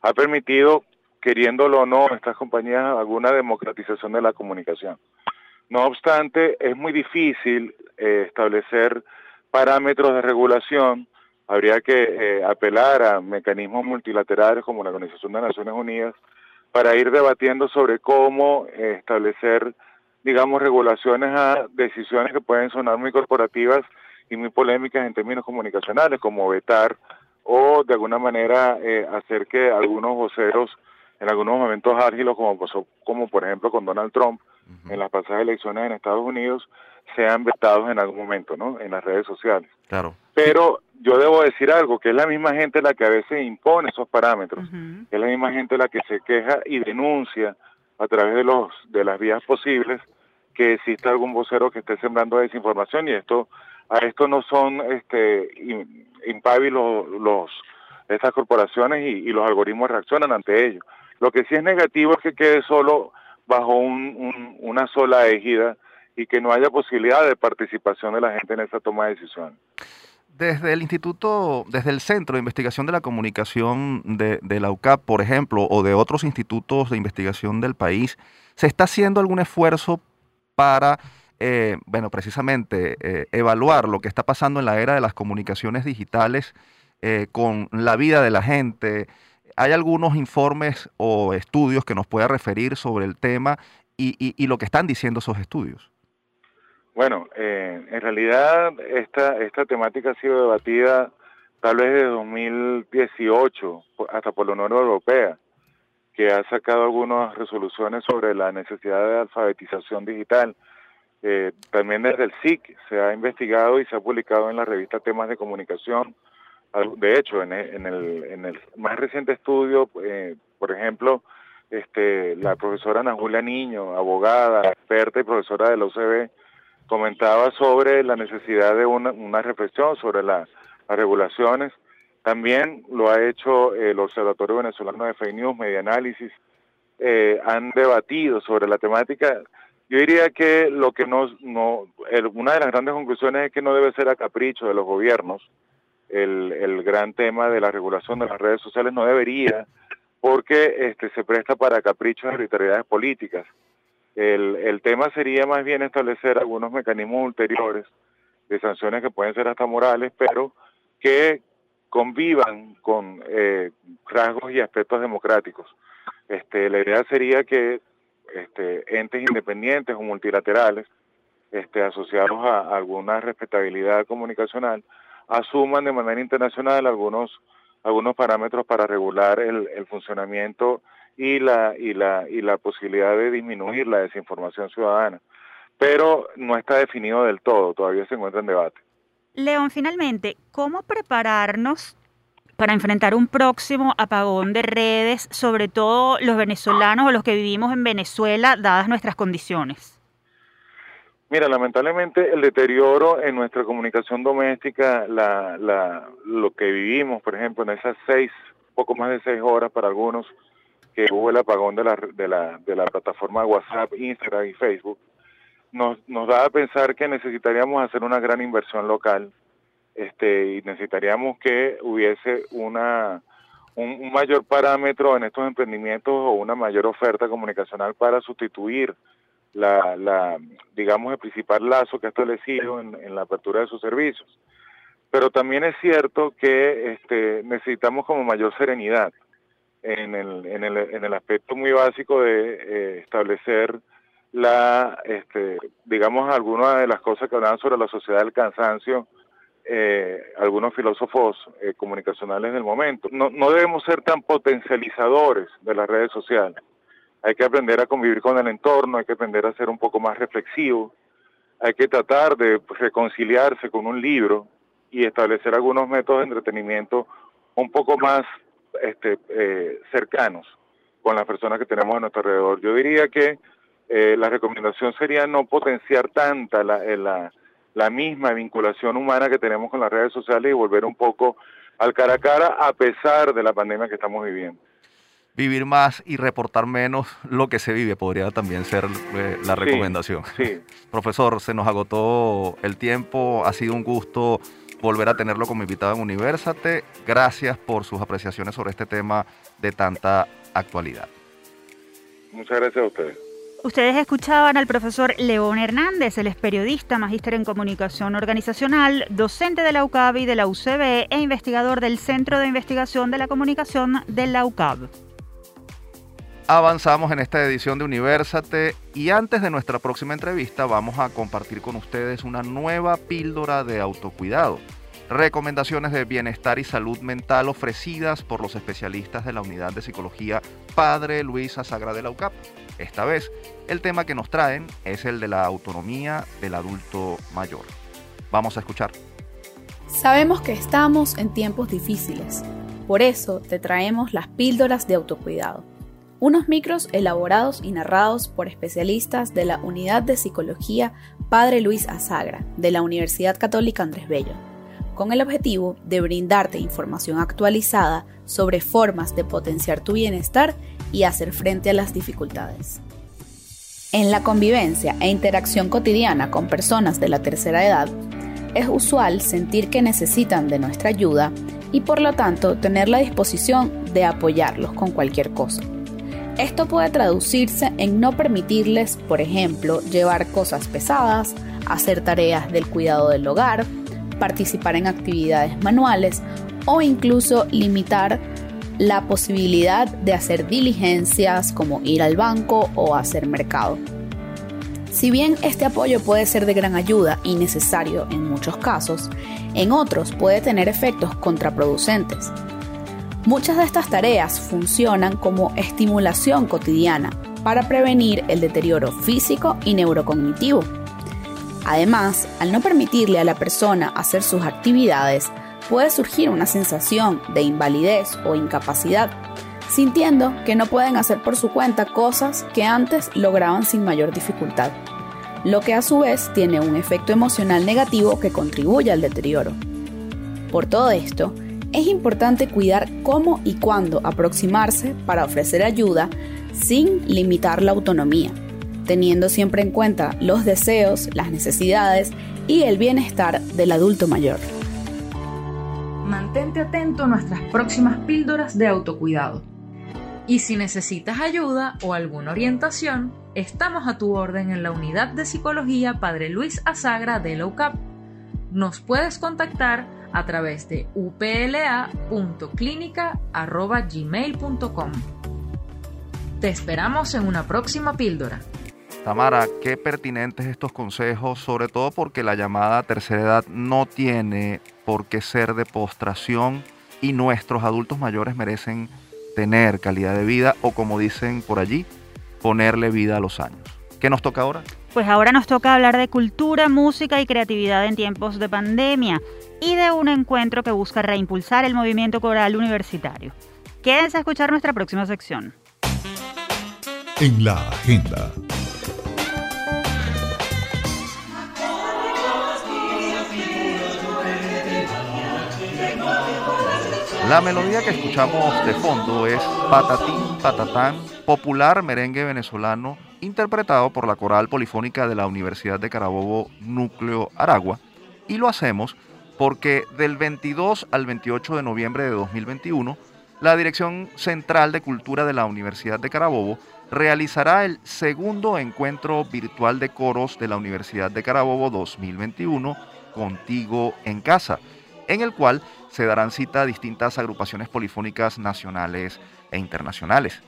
ha permitido, queriéndolo o no, estas compañías alguna democratización de la comunicación. No obstante, es muy difícil eh, establecer parámetros de regulación. Habría que eh, apelar a mecanismos multilaterales como la Organización de Naciones Unidas para ir debatiendo sobre cómo eh, establecer, digamos, regulaciones a decisiones que pueden sonar muy corporativas y muy polémicas en términos comunicacionales, como vetar o de alguna manera hacer que algunos voceros en algunos momentos álgidos, como pasó, como por ejemplo con Donald Trump, en las pasadas elecciones en Estados Unidos sean vetados en algún momento, ¿no? En las redes sociales. Claro. Pero yo debo decir algo, que es la misma gente la que a veces impone esos parámetros, es la misma gente la que se queja y denuncia a través de los de las vías posibles que existe algún vocero que esté sembrando desinformación y esto a esto no son este impávidos los, estas corporaciones y, y los algoritmos reaccionan ante ello. Lo que sí es negativo es que quede solo bajo una sola égida y que no haya posibilidad de participación de la gente en esa toma de decisiones. Desde el Instituto, desde el Centro de Investigación de la Comunicación de, la UCAP, por ejemplo, o de otros institutos de investigación del país, ¿se está haciendo algún esfuerzo para, eh, bueno, precisamente eh, evaluar lo que está pasando en la era de las comunicaciones digitales eh, con la vida de la gente, ¿Hay algunos informes o estudios que nos pueda referir sobre el tema y, lo que están diciendo esos estudios? Bueno, eh, en realidad esta, esta temática ha sido debatida tal vez desde 2018 hasta por la Unión Europea, que ha sacado algunas resoluciones sobre la necesidad de alfabetización digital. Eh, también desde el SIC se ha investigado y se ha publicado en la revista Temas de Comunicación de hecho, en el, en el, más reciente estudio, eh, por ejemplo, este, la profesora Ana Julia Niño, abogada, experta y profesora de la UCB, comentaba sobre la necesidad de una, una reflexión sobre las regulaciones. También lo ha hecho el Observatorio Venezolano de Fake News, Media Análisis. Eh, han debatido sobre la temática. Yo diría que lo que no, no una de las grandes conclusiones es que no debe ser a capricho de los gobiernos, el, el gran tema de la regulación de las redes sociales no debería, porque este, se presta para caprichos de arbitrariedades políticas. El, el tema sería más bien establecer algunos mecanismos ulteriores de sanciones que pueden ser hasta morales, pero que convivan con eh, rasgos y aspectos democráticos. Este, la idea sería que este, entes independientes o multilaterales este, asociados a alguna respetabilidad comunicacional asuman de manera internacional algunos algunos parámetros para regular el, el funcionamiento y la y la y la posibilidad de disminuir la desinformación ciudadana pero no está definido del todo todavía se encuentra en debate León finalmente cómo prepararnos para enfrentar un próximo apagón de redes, sobre todo los venezolanos o los que vivimos en Venezuela, dadas nuestras condiciones? Mira, lamentablemente el deterioro en nuestra comunicación doméstica, la, la, lo que vivimos, por ejemplo, en esas seis, poco más de seis horas para algunos, que hubo el apagón de la, de la, de la plataforma WhatsApp, Instagram y Facebook, nos, nos da a pensar que necesitaríamos hacer una gran inversión local este, y necesitaríamos que hubiese una, un, mayor parámetro en estos emprendimientos o una mayor oferta comunicacional para sustituir la, la digamos, el principal lazo que ha establecido en, en la apertura de sus servicios. Pero también es cierto que este, necesitamos como mayor serenidad en el, en el, en el aspecto muy básico de eh, establecer la, este, digamos, algunas de las cosas que hablan sobre la sociedad del cansancio, eh, algunos filósofos eh, comunicacionales del momento. No, no debemos ser tan potencializadores de las redes sociales. Hay que aprender a convivir con el entorno, hay que aprender a ser un poco más reflexivo, hay que tratar de reconciliarse con un libro y establecer algunos métodos de entretenimiento un poco más este, eh, cercanos con las personas que tenemos a nuestro alrededor. Yo diría que eh, la recomendación sería no potenciar tanta la, eh, la, la, misma vinculación humana que tenemos con las redes sociales y volver un poco al cara a cara a pesar de la pandemia que estamos viviendo. Vivir más y reportar menos lo que se vive podría también ser eh, la recomendación. Sí, sí. Profesor, se nos agotó el tiempo, ha sido un gusto volver a tenerlo como invitado en Universate. Gracias por sus apreciaciones sobre este tema de tanta actualidad. Muchas gracias a ustedes. Ustedes escuchaban al profesor León Hernández, él es periodista, magíster en comunicación organizacional, docente de la UCAB y de la UCB e investigador del Centro de Investigación de la Comunicación de la UCAB. Avanzamos en esta edición de Universate y antes de nuestra próxima entrevista vamos a compartir con ustedes una nueva píldora de autocuidado. Recomendaciones de bienestar y salud mental ofrecidas por los especialistas de la Unidad de Psicología Padre Luis Azagra de la UCAP. Esta vez, el tema que nos traen es el de la autonomía del adulto mayor. Vamos a escuchar. Sabemos que estamos en tiempos difíciles, por eso te traemos las píldoras de autocuidado. Unos micros elaborados y narrados por especialistas de la Unidad de Psicología Padre Luis Azagra de la Universidad Católica Andrés Bello, con el objetivo de brindarte información actualizada sobre formas de potenciar tu bienestar y hacer frente a las dificultades. En la convivencia e interacción cotidiana con personas de la tercera edad, es usual sentir que necesitan de nuestra ayuda y por lo tanto tener la disposición de apoyarlos con cualquier cosa. Esto puede traducirse en no permitirles, por ejemplo, llevar cosas pesadas, hacer tareas del cuidado del hogar, participar en actividades manuales o incluso limitar la posibilidad de hacer diligencias como ir al banco o hacer mercado. Si bien este apoyo puede ser de gran ayuda y necesario en muchos casos, en otros puede tener efectos contraproducentes. Muchas de estas tareas funcionan como estimulación cotidiana para prevenir el deterioro físico y neurocognitivo. Además, al no permitirle a la persona hacer sus actividades, puede surgir una sensación de invalidez o incapacidad, sintiendo que no pueden hacer por su cuenta cosas que antes lograban sin mayor dificultad, lo que a su vez tiene un efecto emocional negativo que contribuye al deterioro. Por todo esto, es importante cuidar cómo y cuándo aproximarse para ofrecer ayuda sin limitar la autonomía, teniendo siempre en cuenta los deseos, las necesidades y el bienestar del adulto mayor mantente atento a nuestras próximas píldoras de autocuidado. Y si necesitas ayuda o alguna orientación, estamos a tu orden en la unidad de psicología Padre Luis Azagra de la UCAP. Nos puedes contactar a través de upla.clinica.gmail.com. Te esperamos en una próxima píldora. Tamara, qué pertinentes estos consejos, sobre todo porque la llamada tercera edad no tiene por qué ser de postración y nuestros adultos mayores merecen tener calidad de vida o como dicen por allí, ponerle vida a los años. ¿Qué nos toca ahora? Pues ahora nos toca hablar de cultura, música y creatividad en tiempos de pandemia y de un encuentro que busca reimpulsar el movimiento coral universitario. Quédense a escuchar nuestra próxima sección. En la agenda. La melodía que escuchamos de fondo es Patatín Patatán, popular merengue venezolano interpretado por la coral polifónica de la Universidad de Carabobo Núcleo Aragua. Y lo hacemos porque del 22 al 28 de noviembre de 2021, la Dirección Central de Cultura de la Universidad de Carabobo realizará el segundo encuentro virtual de coros de la Universidad de Carabobo 2021, Contigo en Casa, en el cual se darán cita a distintas agrupaciones polifónicas nacionales e internacionales.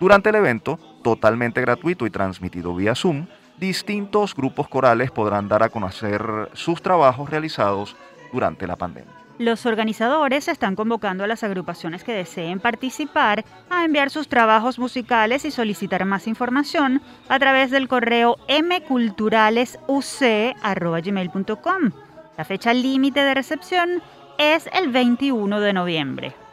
Durante el evento, totalmente gratuito y transmitido vía Zoom, distintos grupos corales podrán dar a conocer sus trabajos realizados durante la pandemia. Los organizadores están convocando a las agrupaciones que deseen participar a enviar sus trabajos musicales y solicitar más información a través del correo mculturalesuc.gmail.com. La fecha límite de recepción es el 21 de noviembre.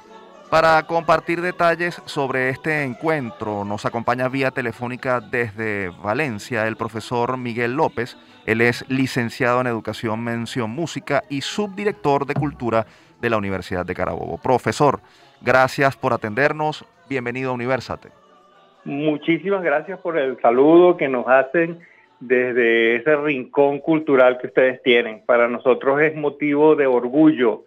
Para compartir detalles sobre este encuentro nos acompaña vía telefónica desde Valencia el profesor Miguel López. Él es licenciado en Educación Mención Música y subdirector de Cultura de la Universidad de Carabobo. Profesor, gracias por atendernos. Bienvenido a Universate. Muchísimas gracias por el saludo que nos hacen desde ese rincón cultural que ustedes tienen. Para nosotros es motivo de orgullo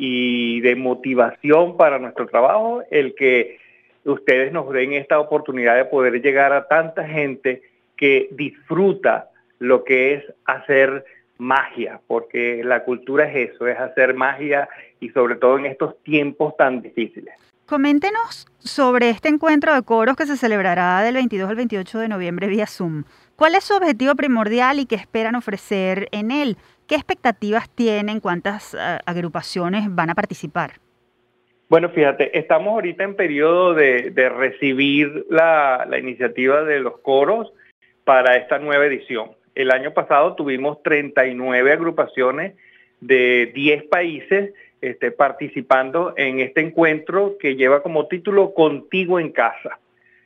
y de motivación para nuestro trabajo el que ustedes nos den esta oportunidad de poder llegar a tanta gente que disfruta lo que es hacer magia, porque la cultura es eso, es hacer magia y sobre todo en estos tiempos tan difíciles. Coméntenos sobre este encuentro de coros que se celebrará del 22 al 28 de noviembre vía Zoom. ¿Cuál es su objetivo primordial y qué esperan ofrecer en él? ¿Qué expectativas tienen? ¿Cuántas uh, agrupaciones van a participar? Bueno, fíjate, estamos ahorita en periodo de, recibir la, la, iniciativa de los coros para esta nueva edición. El año pasado tuvimos 39 agrupaciones de 10 países este, participando en este encuentro que lleva como título Contigo en Casa.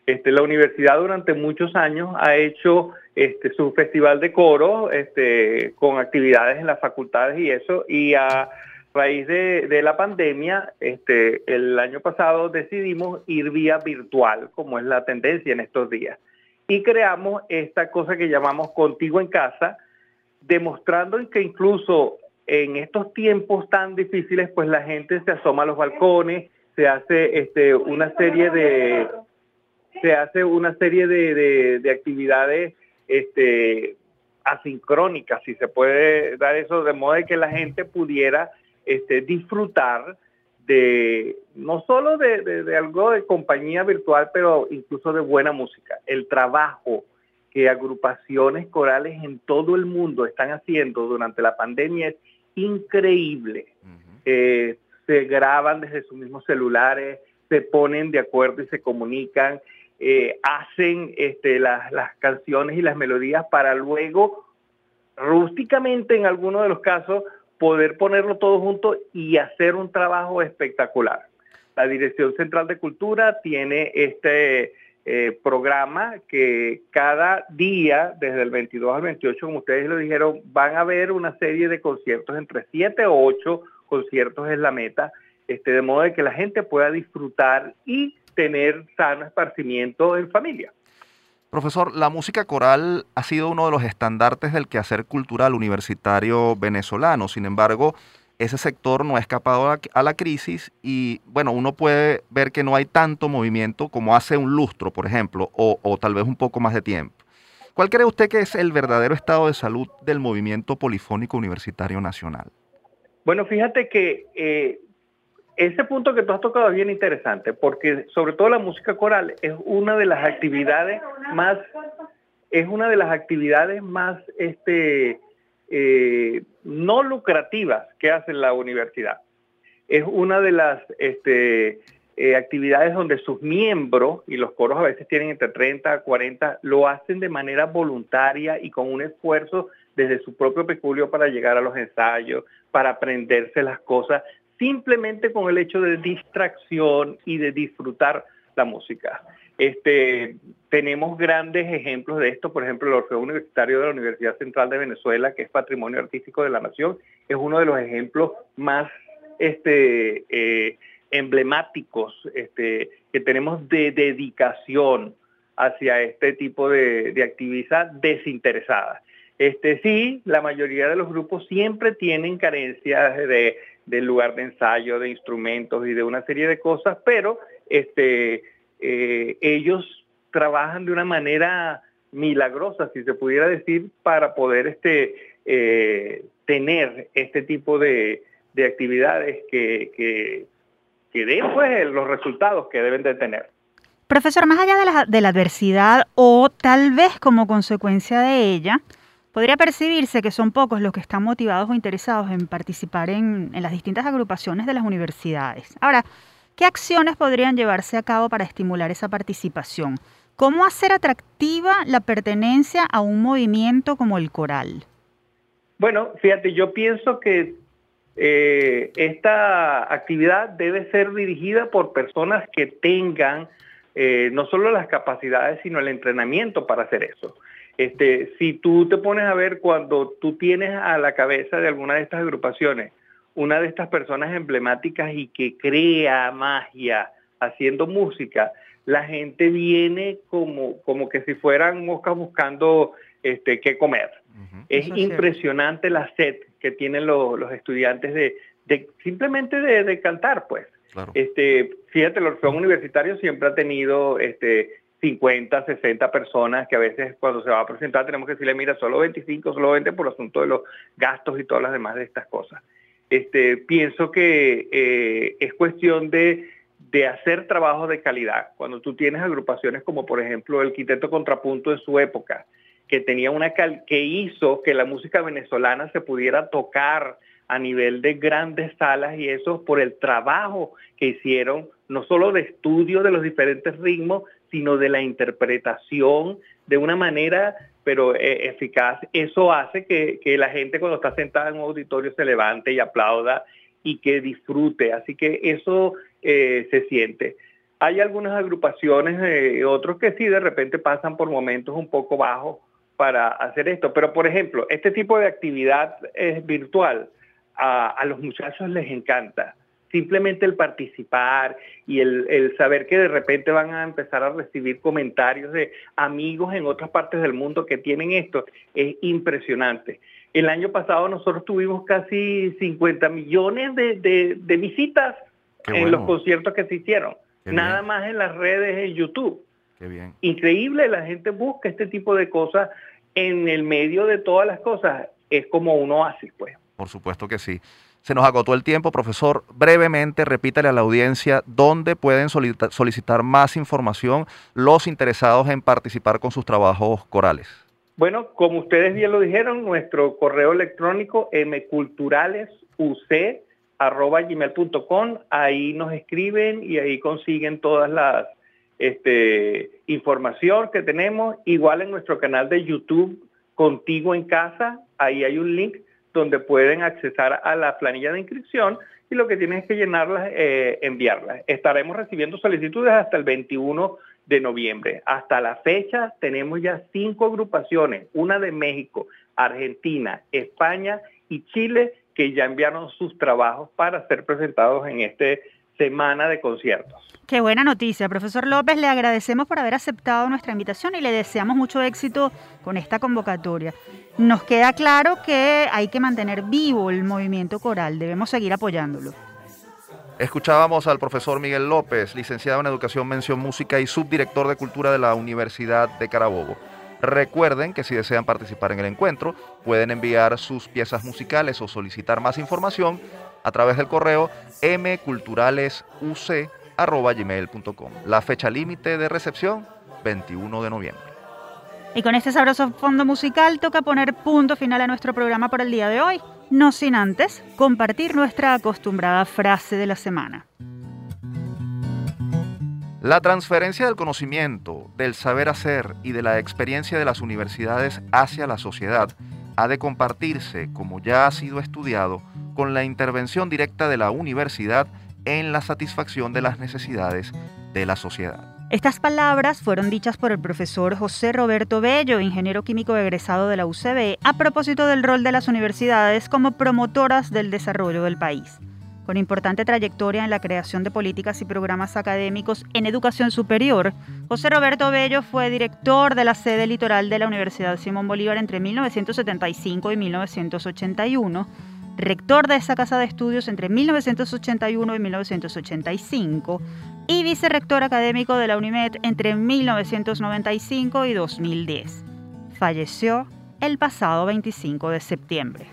Este, la universidad durante muchos años ha hecho este, su festival de coro este, con actividades en las facultades y eso, y a raíz de, la pandemia, el año pasado decidimos ir vía virtual, como es la tendencia en estos días, y creamos esta cosa que llamamos Contigo en Casa, demostrando que incluso en estos tiempos tan difíciles, pues la gente se asoma a los balcones, se hace una serie de se hace una serie de, de, de actividades este, asincrónicas, si se puede dar eso, de modo de que la gente pudiera este, disfrutar de no solo de, de, de, algo de compañía virtual, pero incluso de buena música. El trabajo que agrupaciones corales en todo el mundo están haciendo durante la pandemia es increíble. Uh -huh. eh, se graban desde sus mismos celulares, se ponen de acuerdo y se comunican eh, hacen este, las, canciones y las melodías para luego, rústicamente en algunos de los casos, poder ponerlo todo junto y hacer un trabajo espectacular. La Dirección Central de Cultura tiene este eh, programa que cada día, desde el 22 al 28, como ustedes lo dijeron, van a haber una serie de conciertos, entre 7 o 8 conciertos es la meta, este, de modo de que la gente pueda disfrutar y tener sano esparcimiento en familia. Profesor, la música coral ha sido uno de los estandartes del quehacer cultural universitario venezolano. Sin embargo, ese sector no ha escapado a la crisis y, bueno, uno puede ver que no hay tanto movimiento como hace un lustro, por ejemplo, o, o tal vez un poco más de tiempo. ¿Cuál cree usted que es el verdadero estado de salud del movimiento polifónico universitario nacional? Bueno, fíjate que eh, ese punto que tú has tocado es bien interesante, porque sobre todo la música coral es una de las actividades más, es una de las actividades más, este, eh, no lucrativas que hace la universidad. Es una de las este, eh, actividades donde sus miembros, y los coros a veces tienen entre 30 a 40, lo hacen de manera voluntaria y con un esfuerzo desde su propio peculio para llegar a los ensayos, para aprenderse las cosas, simplemente con el hecho de distracción y de disfrutar la música. Este, tenemos grandes ejemplos de esto, por ejemplo, el Orfeo Universitario de la Universidad Central de Venezuela, que es Patrimonio Artístico de la Nación, es uno de los ejemplos más este, eh, emblemáticos este, que tenemos de dedicación hacia este tipo de, actividad desinteresada. Este, sí, la mayoría de los grupos siempre tienen carencias de, del lugar de ensayo, de instrumentos y de una serie de cosas, pero este, eh, ellos trabajan de una manera milagrosa, si se pudiera decir, para poder este, eh, tener este tipo de, actividades que, que den pues, los resultados que deben de tener. Profesor, más allá de la, de la adversidad o tal vez como consecuencia de ella, podría percibirse que son pocos los que están motivados o interesados en participar en, las distintas agrupaciones de las universidades. Ahora, ¿qué acciones podrían llevarse a cabo para estimular esa participación? ¿Cómo hacer atractiva la pertenencia a un movimiento como el coral? Bueno, fíjate, yo pienso que eh, esta actividad debe ser dirigida por personas que tengan eh, no solo las capacidades, sino el entrenamiento para hacer eso. Este, si tú te pones a ver cuando tú tienes a la cabeza de alguna de estas agrupaciones una de estas personas emblemáticas y que crea magia haciendo música, la gente viene como, como que si fueran moscas buscando este, qué comer. Es impresionante la sed que tienen los, estudiantes de, simplemente de, cantar, pues. Este, fíjate, el Orfeón Universitario siempre ha tenido este, 50, 60 personas que a veces cuando se va a presentar tenemos que decirle, mira, solo 25, solo 20 por asunto de los gastos y todas las demás de estas cosas. Este, pienso que eh, es cuestión de, de hacer trabajo de calidad. Cuando tú tienes agrupaciones como por ejemplo el Quinteto Contrapunto en su época, que tenía una que hizo que la música venezolana se pudiera tocar a nivel de grandes salas y eso por el trabajo que hicieron, no solo de estudio de los diferentes ritmos, sino de la interpretación de una manera pero eh, eficaz. Eso hace que, la gente cuando está sentada en un auditorio se levante y aplauda y que disfrute. Así que eso eh, se siente. Hay algunas agrupaciones, eh, otros que sí de repente pasan por momentos un poco bajos, para hacer esto. Pero, por ejemplo, este tipo de actividad es virtual a, los muchachos les encanta. Simplemente el participar y el, saber que de repente van a empezar a recibir comentarios de amigos en otras partes del mundo que tienen esto es impresionante. El año pasado nosotros tuvimos casi 50 millones de, visitas en los conciertos que se hicieron. Nada más en las redes, en YouTube. Increíble, la gente busca este tipo de cosas en el medio de todas las cosas. Es como uno hace, pues. Por supuesto que sí. Se nos agotó el tiempo, profesor. Brevemente, repítale a la audiencia dónde pueden solicitar más información los interesados en participar con sus trabajos corales. Bueno, como ustedes bien lo dijeron, nuestro correo electrónico mculturalesuc.com, ahí nos escriben y ahí consiguen todas las este, información que tenemos, igual en nuestro canal de YouTube, Contigo en Casa, ahí hay un link donde pueden accesar a la planilla de inscripción y lo que tienen es que llenarla, eh, enviarla. Estaremos recibiendo solicitudes hasta el 21 de noviembre. Hasta la fecha tenemos ya cinco agrupaciones, una de México, Argentina, España y Chile, que ya enviaron sus trabajos para ser presentados en esta semana de conciertos. Qué buena noticia, profesor López. Le agradecemos por haber aceptado nuestra invitación y le deseamos mucho éxito con esta convocatoria. Nos queda claro que hay que mantener vivo el movimiento coral, debemos seguir apoyándolo. Escuchábamos al profesor Miguel López, licenciado en Educación, Mención Música y subdirector de Cultura de la Universidad de Carabobo. Recuerden que si desean participar en el encuentro, pueden enviar sus piezas musicales o solicitar más información a través del correo mculturalesuc.gmail.com. La fecha límite de recepción, 21 de noviembre. Y con este sabroso fondo musical toca poner punto final a nuestro programa por el día de hoy, no sin antes compartir nuestra acostumbrada frase de la semana. La transferencia del conocimiento, del saber hacer y de la experiencia de las universidades hacia la sociedad ha de compartirse, como ya ha sido estudiado, con la intervención directa de la universidad en la satisfacción de las necesidades de la sociedad. Estas palabras fueron dichas por el profesor José Roberto Bello, ingeniero químico egresado de la UCB, a propósito del rol de las universidades como promotoras del desarrollo del país. Con importante trayectoria en la creación de políticas y programas académicos en educación superior, José Roberto Bello fue director de la sede litoral de la Universidad Simón Bolívar entre 1975 y 1981 rector de esa casa de estudios entre 1981 y 1985 y vicerrector académico de la UNIMED entre 1995 y 2010. Falleció el pasado 25 de septiembre.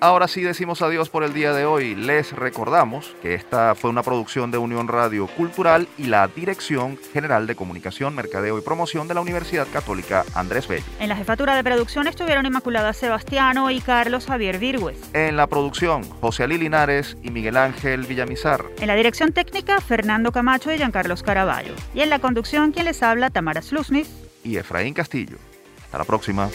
Ahora sí decimos adiós por el día de hoy. Les recordamos que esta fue una producción de Unión Radio Cultural y la Dirección General de Comunicación, Mercadeo y Promoción de la Universidad Católica Andrés Bello. En la jefatura de producción estuvieron Inmaculada Sebastiano y Carlos Javier Virgües. En la producción, José Ali Linares y Miguel Ángel Villamizar. En la dirección técnica, Fernando Camacho y Giancarlos Caraballo. Y en la conducción, quien les habla, Tamara Slusnitz y Efraín Castillo. Hasta la próxima.